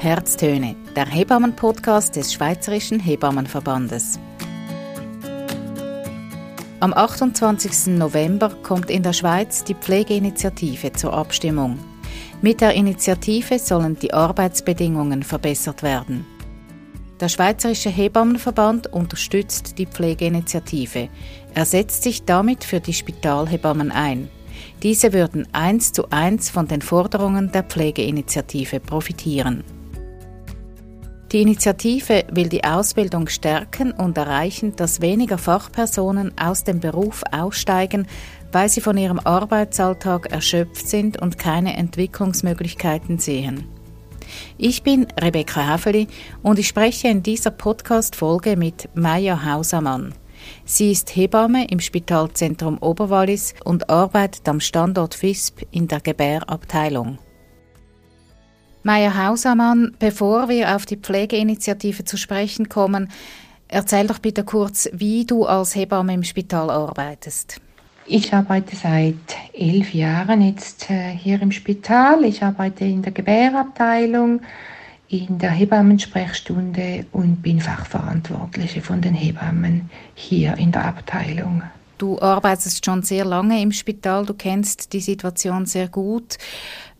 Herztöne, der Hebammen-Podcast des Schweizerischen Hebammenverbandes. Am 28. November kommt in der Schweiz die Pflegeinitiative zur Abstimmung. Mit der Initiative sollen die Arbeitsbedingungen verbessert werden. Der Schweizerische Hebammenverband unterstützt die Pflegeinitiative. Er setzt sich damit für die Spitalhebammen ein. Diese würden eins zu eins von den Forderungen der Pflegeinitiative profitieren. Die Initiative will die Ausbildung stärken und erreichen, dass weniger Fachpersonen aus dem Beruf aussteigen, weil sie von ihrem Arbeitsalltag erschöpft sind und keine Entwicklungsmöglichkeiten sehen. Ich bin Rebecca Haveli und ich spreche in dieser Podcast-Folge mit Maya Hausermann. Sie ist Hebamme im Spitalzentrum Oberwallis und arbeitet am Standort FISP in der Gebärabteilung. Maya Hausermann, bevor wir auf die Pflegeinitiative zu sprechen kommen, erzähl doch bitte kurz, wie du als Hebamme im Spital arbeitest. Ich arbeite seit elf Jahren jetzt äh, hier im Spital. Ich arbeite in der Gebärabteilung, in der Hebammensprechstunde und bin Fachverantwortliche von den Hebammen hier in der Abteilung. Du arbeitest schon sehr lange im Spital, du kennst die Situation sehr gut.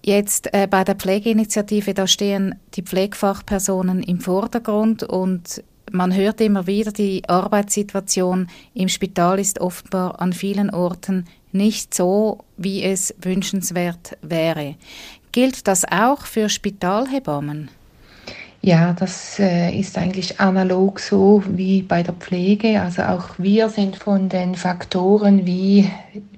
Jetzt äh, bei der Pflegeinitiative, da stehen die Pflegefachpersonen im Vordergrund und man hört immer wieder, die Arbeitssituation im Spital ist offenbar an vielen Orten nicht so, wie es wünschenswert wäre. Gilt das auch für Spitalhebammen? Ja, das äh, ist eigentlich analog so wie bei der Pflege. Also auch wir sind von den Faktoren wie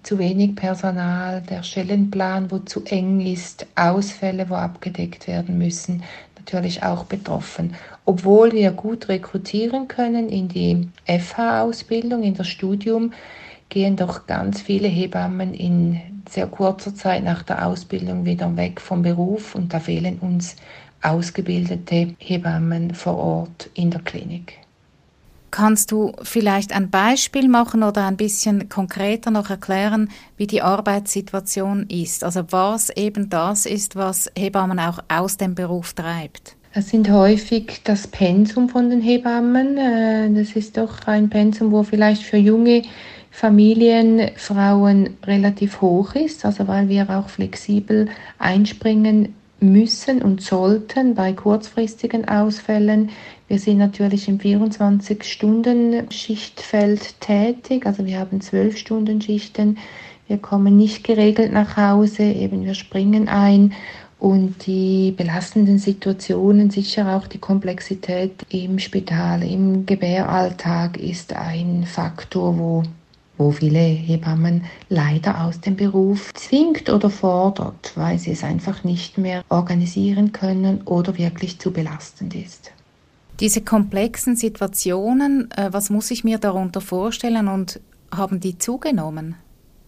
zu wenig Personal, der Stellenplan, wo zu eng ist, Ausfälle, wo abgedeckt werden müssen, natürlich auch betroffen. Obwohl wir gut rekrutieren können in die FH-Ausbildung, in das Studium, gehen doch ganz viele Hebammen in sehr kurzer Zeit nach der Ausbildung wieder weg vom Beruf und da fehlen uns ausgebildete Hebammen vor Ort in der Klinik. Kannst du vielleicht ein Beispiel machen oder ein bisschen konkreter noch erklären, wie die Arbeitssituation ist? Also was eben das ist, was Hebammen auch aus dem Beruf treibt? Das sind häufig das Pensum von den Hebammen. Äh, das ist doch ein Pensum, wo vielleicht für junge Familienfrauen relativ hoch ist, also weil wir auch flexibel einspringen müssen und sollten bei kurzfristigen Ausfällen. Wir sind natürlich im 24-Stunden-Schichtfeld tätig, also wir haben 12-Stunden-Schichten. Wir kommen nicht geregelt nach Hause, eben wir springen ein und die belastenden Situationen, sicher auch die Komplexität im Spital, im Gebäralltag ist ein Faktor, wo wo viele Hebammen leider aus dem Beruf zwingt oder fordert, weil sie es einfach nicht mehr organisieren können oder wirklich zu belastend ist. Diese komplexen Situationen, äh, was muss ich mir darunter vorstellen und haben die zugenommen?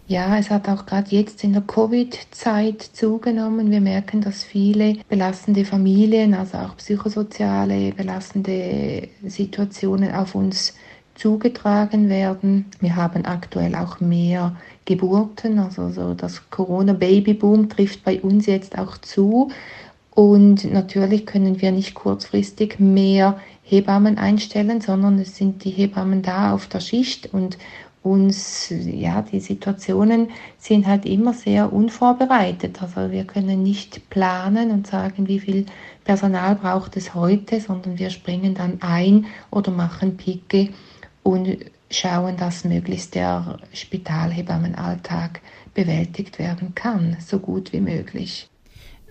Ja, es hat auch gerade jetzt in der Covid-Zeit zugenommen. Wir merken, dass viele belastende Familien, also auch psychosoziale belastende Situationen auf uns zugetragen werden. Wir haben aktuell auch mehr Geburten, also so das Corona-Babyboom trifft bei uns jetzt auch zu. Und natürlich können wir nicht kurzfristig mehr Hebammen einstellen, sondern es sind die Hebammen da auf der Schicht und uns, ja, die Situationen sind halt immer sehr unvorbereitet. Also wir können nicht planen und sagen, wie viel Personal braucht es heute, sondern wir springen dann ein oder machen Picke und schauen, dass möglichst der Spitalhebammenalltag bewältigt werden kann, so gut wie möglich.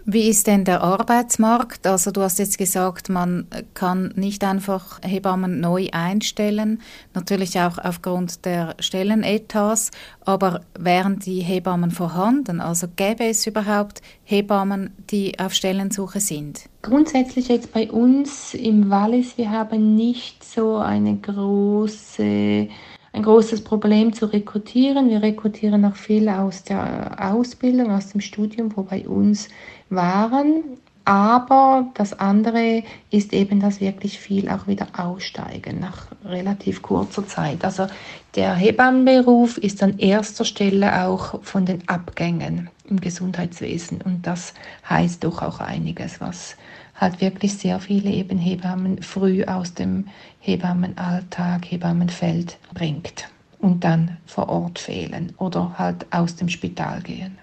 Wie ist denn der Arbeitsmarkt? Also du hast jetzt gesagt, man kann nicht einfach Hebammen neu einstellen, natürlich auch aufgrund der Stellenetats, aber wären die Hebammen vorhanden? Also gäbe es überhaupt Hebammen, die auf Stellensuche sind? Grundsätzlich jetzt bei uns im Wallis, wir haben nicht so eine große ein großes Problem zu rekrutieren. Wir rekrutieren auch viel aus der Ausbildung, aus dem Studium, wo bei uns waren. Aber das andere ist eben, dass wirklich viel auch wieder aussteigen nach relativ kurzer Zeit. Also der Hebammenberuf ist an erster Stelle auch von den Abgängen im Gesundheitswesen. Und das heißt doch auch einiges, was halt wirklich sehr viele eben Hebammen früh aus dem Hebammenalltag, Hebammenfeld bringt und dann vor Ort fehlen oder halt aus dem Spital gehen.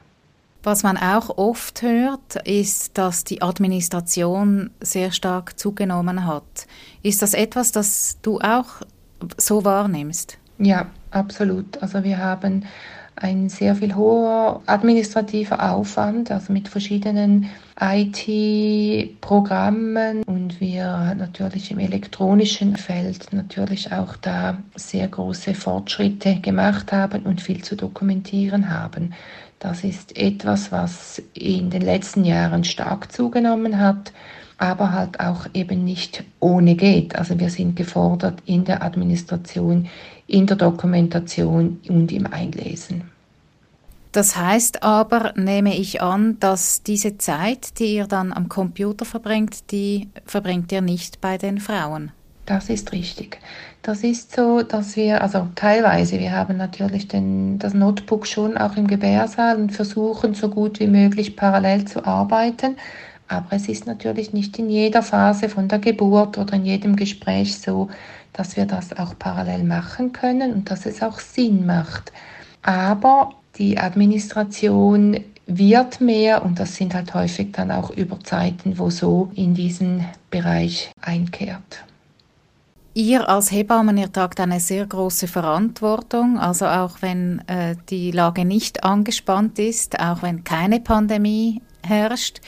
Was man auch oft hört, ist, dass die Administration sehr stark zugenommen hat. Ist das etwas, das du auch so wahrnimmst? Ja, absolut. Also wir haben ein sehr viel hoher administrativer Aufwand, also mit verschiedenen IT-Programmen und wir natürlich im elektronischen Feld natürlich auch da sehr große Fortschritte gemacht haben und viel zu dokumentieren haben. Das ist etwas, was in den letzten Jahren stark zugenommen hat, aber halt auch eben nicht ohne geht. Also wir sind gefordert in der Administration, in der Dokumentation und im Einlesen. Das heißt aber, nehme ich an, dass diese Zeit, die ihr dann am Computer verbringt, die verbringt ihr nicht bei den Frauen. Das ist richtig. Das ist so, dass wir, also teilweise, wir haben natürlich den, das Notebook schon auch im Gebärsaal und versuchen so gut wie möglich parallel zu arbeiten. Aber es ist natürlich nicht in jeder Phase von der Geburt oder in jedem Gespräch so, dass wir das auch parallel machen können und dass es auch Sinn macht. Aber die Administration wird mehr und das sind halt häufig dann auch Überzeiten, wo so in diesen Bereich einkehrt. Ihr als Hebammen, ihr tragt eine sehr große Verantwortung, also auch wenn äh, die Lage nicht angespannt ist, auch wenn keine Pandemie herrscht.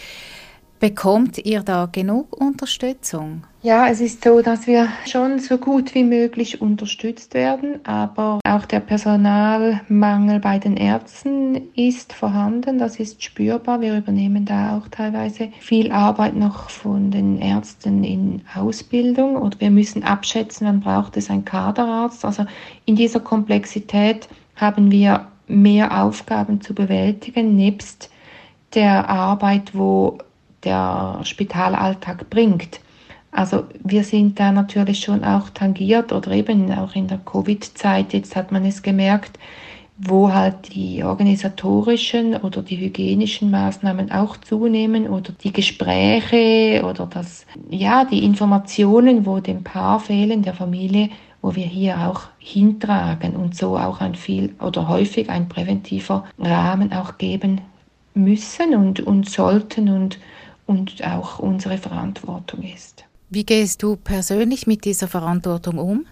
Bekommt ihr da genug Unterstützung? Ja, es ist so, dass wir schon so gut wie möglich unterstützt werden, aber auch der Personalmangel bei den Ärzten ist vorhanden, das ist spürbar. Wir übernehmen da auch teilweise viel Arbeit noch von den Ärzten in Ausbildung oder wir müssen abschätzen, wann braucht es einen Kaderarzt. Also in dieser Komplexität haben wir mehr Aufgaben zu bewältigen, nebst der Arbeit, wo der Spitalalltag bringt. Also wir sind da natürlich schon auch tangiert oder eben auch in der Covid-Zeit, jetzt hat man es gemerkt, wo halt die organisatorischen oder die hygienischen Maßnahmen auch zunehmen oder die Gespräche oder das, ja, die Informationen, wo dem Paar fehlen, der Familie, wo wir hier auch hintragen und so auch ein viel oder häufig ein präventiver Rahmen auch geben müssen und, und sollten und und auch unsere Verantwortung ist. Wie gehst du persönlich mit dieser Verantwortung um?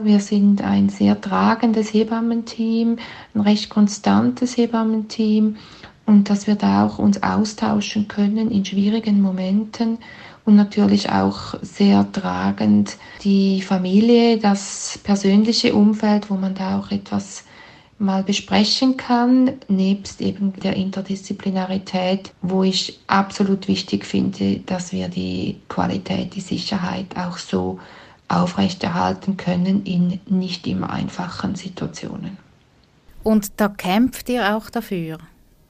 Wir sind ein sehr tragendes Hebammenteam, ein recht konstantes Hebammenteam und dass wir da auch uns austauschen können in schwierigen Momenten und natürlich auch sehr tragend die Familie, das persönliche Umfeld, wo man da auch etwas mal besprechen kann, nebst eben der Interdisziplinarität, wo ich absolut wichtig finde, dass wir die Qualität, die Sicherheit auch so aufrechterhalten können in nicht immer einfachen Situationen. Und da kämpft ihr auch dafür?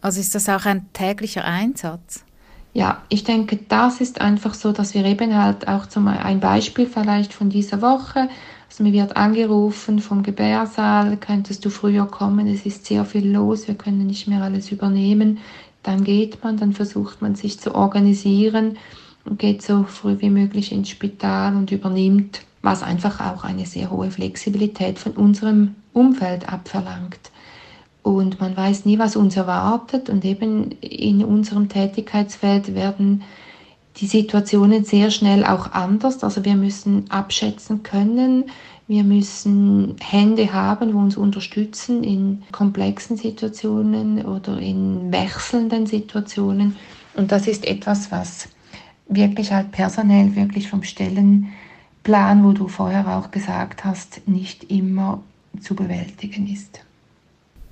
Also ist das auch ein täglicher Einsatz? Ja, ich denke, das ist einfach so, dass wir eben halt auch zum ein Beispiel vielleicht von dieser Woche also mir wird angerufen vom Gebärsaal, könntest du früher kommen, es ist sehr viel los, wir können nicht mehr alles übernehmen. Dann geht man, dann versucht man sich zu organisieren und geht so früh wie möglich ins Spital und übernimmt, was einfach auch eine sehr hohe Flexibilität von unserem Umfeld abverlangt. Und man weiß nie, was uns erwartet. Und eben in unserem Tätigkeitsfeld werden die Situationen sehr schnell auch anders. Also wir müssen abschätzen können, wir müssen Hände haben, wo uns unterstützen in komplexen Situationen oder in wechselnden Situationen. Und das ist etwas, was wirklich halt personell, wirklich vom Stellenplan, wo du vorher auch gesagt hast, nicht immer zu bewältigen ist.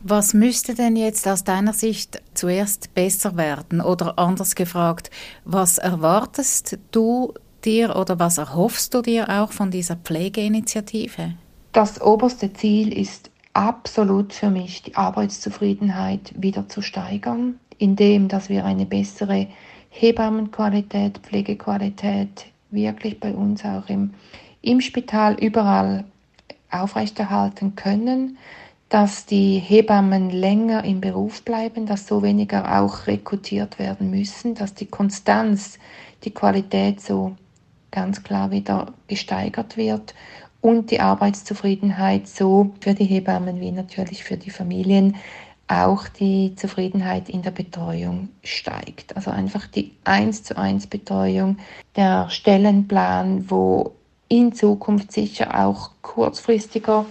Was müsste denn jetzt aus deiner Sicht zuerst besser werden? Oder anders gefragt, was erwartest du dir oder was erhoffst du dir auch von dieser Pflegeinitiative? Das oberste Ziel ist absolut für mich, die Arbeitszufriedenheit wieder zu steigern, indem dass wir eine bessere Hebammenqualität, Pflegequalität wirklich bei uns auch im, im Spital überall aufrechterhalten können dass die Hebammen länger im Beruf bleiben, dass so weniger auch rekrutiert werden müssen, dass die Konstanz, die Qualität so ganz klar wieder gesteigert wird und die Arbeitszufriedenheit so für die Hebammen wie natürlich für die Familien auch die Zufriedenheit in der Betreuung steigt. Also einfach die 1 zu 1 Betreuung, der Stellenplan, wo in Zukunft sicher auch kurzfristiger,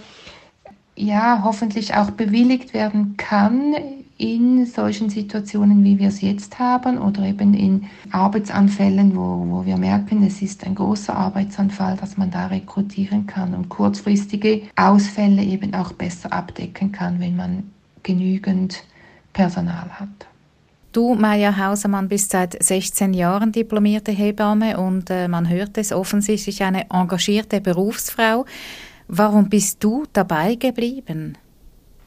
ja, hoffentlich auch bewilligt werden kann in solchen Situationen, wie wir es jetzt haben, oder eben in Arbeitsanfällen, wo, wo wir merken, es ist ein großer Arbeitsanfall, dass man da rekrutieren kann und kurzfristige Ausfälle eben auch besser abdecken kann, wenn man genügend Personal hat. Du, Maja Hausermann, bist seit 16 Jahren diplomierte Hebamme und äh, man hört es offensichtlich eine engagierte Berufsfrau. Warum bist du dabei geblieben?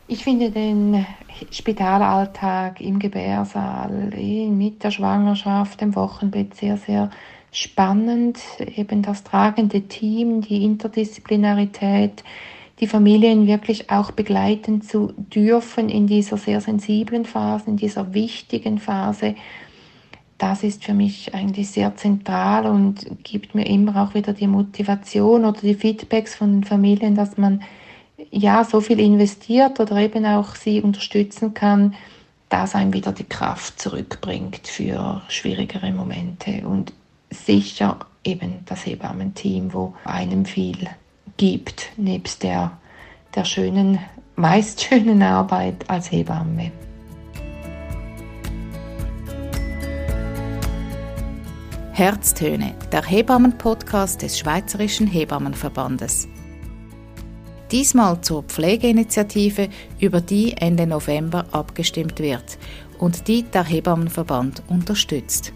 Ich finde den Spitalalltag im Gebärsaal, mit der Schwangerschaft, dem Wochenbett sehr, sehr spannend. Eben das tragende Team, die Interdisziplinarität, die Familien wirklich auch begleiten zu dürfen in dieser sehr sensiblen Phase, in dieser wichtigen Phase. Das ist für mich eigentlich sehr zentral und gibt mir immer auch wieder die Motivation oder die Feedbacks von den Familien, dass man ja so viel investiert oder eben auch sie unterstützen kann, dass einem wieder die Kraft zurückbringt für schwierigere Momente und sicher eben das Hebammenteam, wo einem viel gibt, nebst der, der schönen, meist schönen Arbeit als Hebamme. Herztöne, der Hebammen-Podcast des Schweizerischen Hebammenverbandes. Diesmal zur Pflegeinitiative, über die Ende November abgestimmt wird und die der Hebammenverband unterstützt.